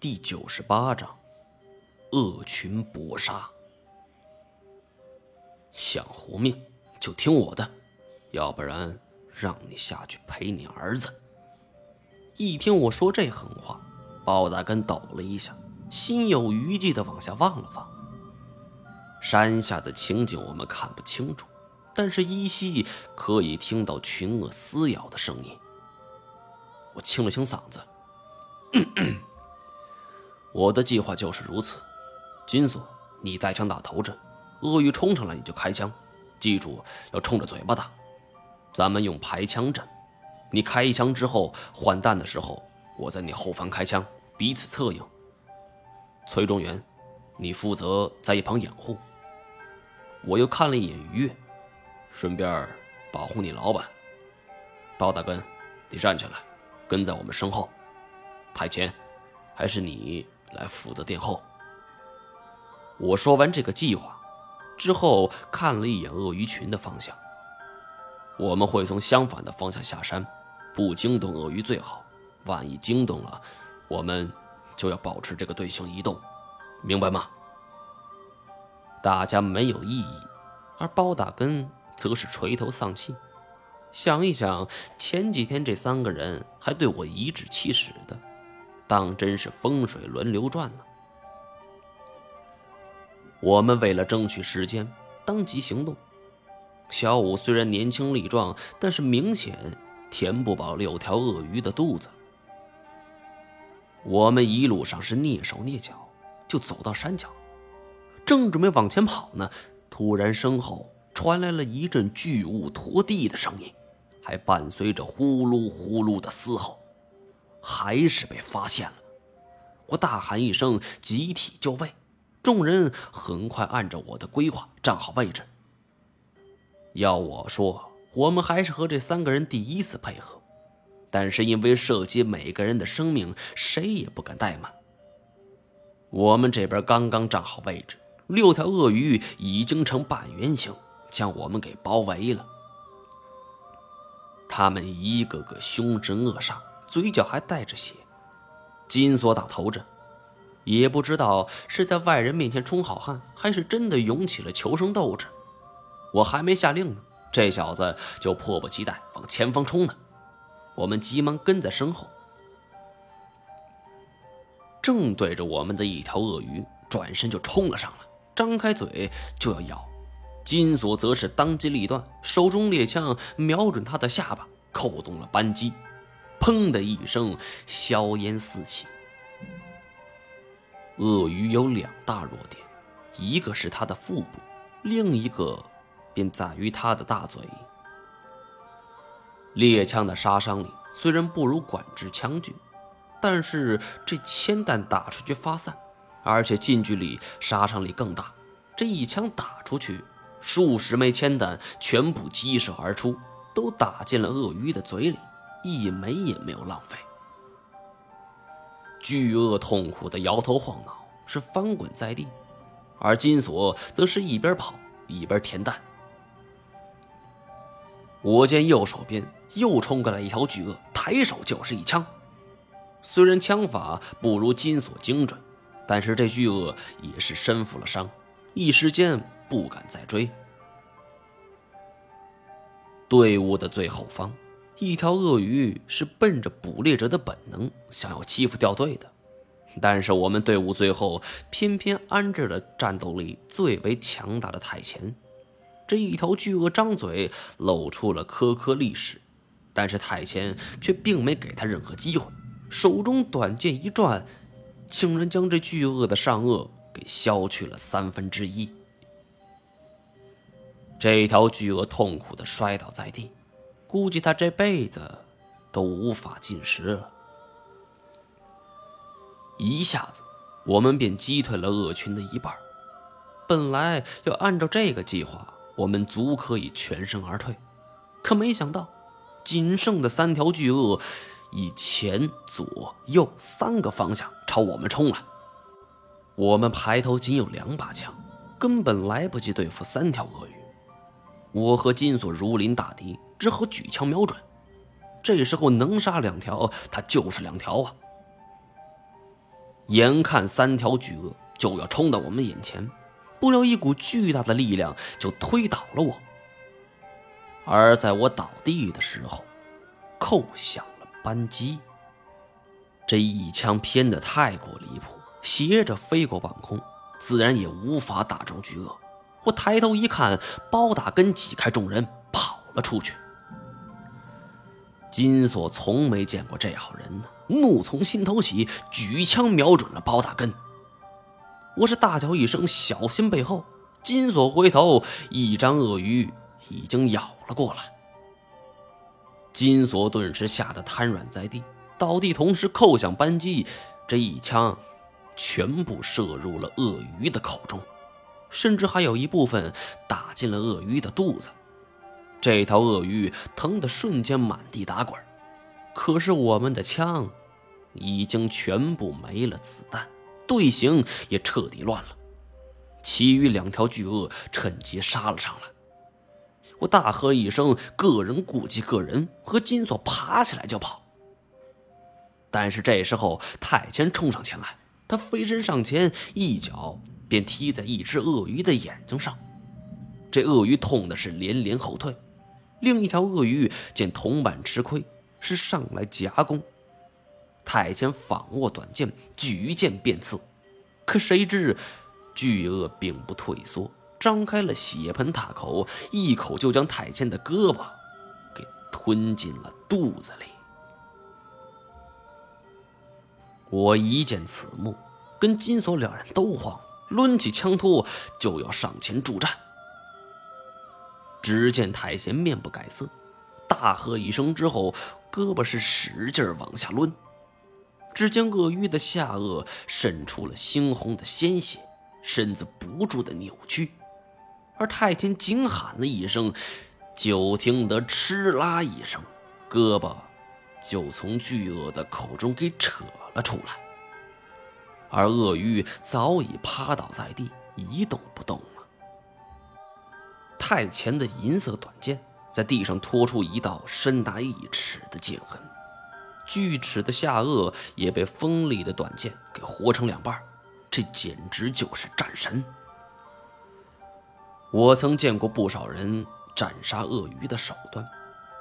第九十八章：恶群搏杀。想活命就听我的，要不然让你下去陪你儿子。一听我说这狠话，包大根抖了一下，心有余悸的往下望了望。山下的情景我们看不清楚，但是依稀可以听到群鳄撕咬的声音。我清了清嗓子。我的计划就是如此，金锁，你带枪打头阵，鳄鱼冲上来你就开枪，记住要冲着嘴巴打。咱们用排枪阵，你开一枪之后换弹的时候，我在你后方开枪，彼此策应。崔中原，你负责在一旁掩护。我又看了一眼于越，顺便保护你老板。包大根，你站起来，跟在我们身后。太前，还是你来负责殿后。我说完这个计划之后，看了一眼鳄鱼群的方向。我们会从相反的方向下山，不惊动鳄鱼最好。万一惊动了，我们就要保持这个队形移动，明白吗？大家没有异议，而包大根则是垂头丧气。想一想，前几天这三个人还对我颐指气使的。当真是风水轮流转呢。我们为了争取时间，当即行动。小五虽然年轻力壮，但是明显填不饱六条鳄鱼的肚子。我们一路上是蹑手蹑脚，就走到山脚，正准备往前跑呢，突然身后传来了一阵巨物拖地的声音，还伴随着呼噜呼噜的嘶吼。还是被发现了，我大喊一声，集体就位。众人很快按照我的规划站好位置。要我说，我们还是和这三个人第一次配合，但是因为涉及每个人的生命，谁也不敢怠慢。我们这边刚刚站好位置，六条鳄鱼已经成半圆形，将我们给包围了。他们一个个凶神恶煞。嘴角还带着血，金锁打头阵，也不知道是在外人面前充好汉，还是真的涌起了求生斗志。我还没下令呢，这小子就迫不及待往前方冲呢。我们急忙跟在身后。正对着我们的一条鳄鱼转身就冲了上来，张开嘴就要咬。金锁则是当机立断，手中猎枪瞄准他的下巴，扣动了扳机。砰的一声，硝烟四起。鳄鱼有两大弱点，一个是它的腹部，另一个便在于它的大嘴。猎枪的杀伤力虽然不如管制枪具，但是这铅弹打出去发散，而且近距离杀伤力更大。这一枪打出去，数十枚铅弹全部激射而出，都打进了鳄鱼的嘴里。一枚也没有浪费。巨鳄痛苦的摇头晃脑，是翻滚在地，而金锁则是一边跑一边填弹。我见右手边又冲过来一条巨鳄，抬手就是一枪。虽然枪法不如金锁精准，但是这巨鳄也是身负了伤，一时间不敢再追。队伍的最后方。一条鳄鱼是奔着捕猎者的本能想要欺负掉队的，但是我们队伍最后偏偏安置了战斗力最为强大的太前。这一条巨鳄张嘴露出了颗颗利齿，但是太前却并没给他任何机会，手中短剑一转，竟然将这巨鳄的上颚给削去了三分之一。这条巨鳄痛苦的摔倒在地。估计他这辈子都无法进食了。一下子，我们便击退了恶群的一半。本来要按照这个计划，我们足可以全身而退，可没想到，仅剩的三条巨鳄以前、左右三个方向朝我们冲来。我们排头仅有两把枪，根本来不及对付三条鳄鱼。我和金锁如临大敌。只好举枪瞄准，这时候能杀两条，他就是两条啊！眼看三条巨鳄就要冲到我们眼前，不料一股巨大的力量就推倒了我。而在我倒地的时候，扣响了扳机。这一枪偏得太过离谱，斜着飞过半空，自然也无法打中巨鳄。我抬头一看，包大根挤开众人跑了出去。金锁从没见过这号人呢，怒从心头起，举枪瞄准了包大根。我是大叫一声：“小心背后！”金锁回头，一张鳄鱼已经咬了过来。金锁顿时吓得瘫软在地，倒地同时扣响扳机，这一枪全部射入了鳄鱼的口中，甚至还有一部分打进了鳄鱼的肚子。这条鳄鱼疼得瞬间满地打滚，可是我们的枪已经全部没了子弹，队形也彻底乱了。其余两条巨鳄趁机杀了上来。我大喝一声：“个人顾及个人！”和金锁爬起来就跑。但是这时候太监冲上前来，他飞身上前，一脚便踢在一只鳄鱼的眼睛上，这鳄鱼痛的是连连后退。另一条鳄鱼见同伴吃亏，是上来夹攻。太监仿握短剑，举剑便刺，可谁知巨鳄并不退缩。张开了血盆大口，一口就将太监的胳膊给吞进了肚子里。我一见此幕，跟金锁两人都慌，抡起枪托就要上前助战。只见太监面不改色，大喝一声之后，胳膊是使劲往下抡。只见鳄鱼的下颚渗出了猩红的鲜血，身子不住的扭曲。而太监惊喊了一声，就听得哧啦一声，胳膊就从巨鳄的口中给扯了出来，而鳄鱼早已趴倒在地，一动不动了。太前的银色短剑在地上拖出一道深达一尺的剑痕，锯齿的下颚也被锋利的短剑给活成两半，这简直就是战神。我曾见过不少人斩杀鳄鱼的手段，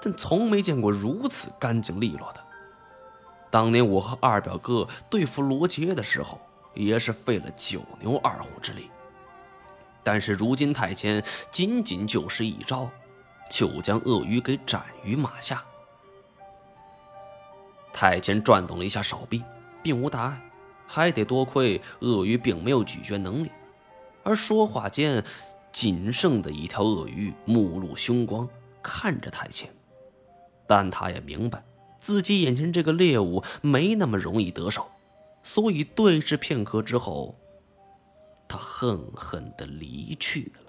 但从没见过如此干净利落的。当年我和二表哥对付罗杰的时候，也是费了九牛二虎之力。但是如今太监仅仅就是一招，就将鳄鱼给斩于马下。太监转动了一下手臂，并无大碍，还得多亏鳄鱼并没有咀嚼能力。而说话间。仅剩的一条鳄鱼目露凶光，看着太监，但他也明白自己眼前这个猎物没那么容易得手，所以对视片刻之后，他恨恨地离去了。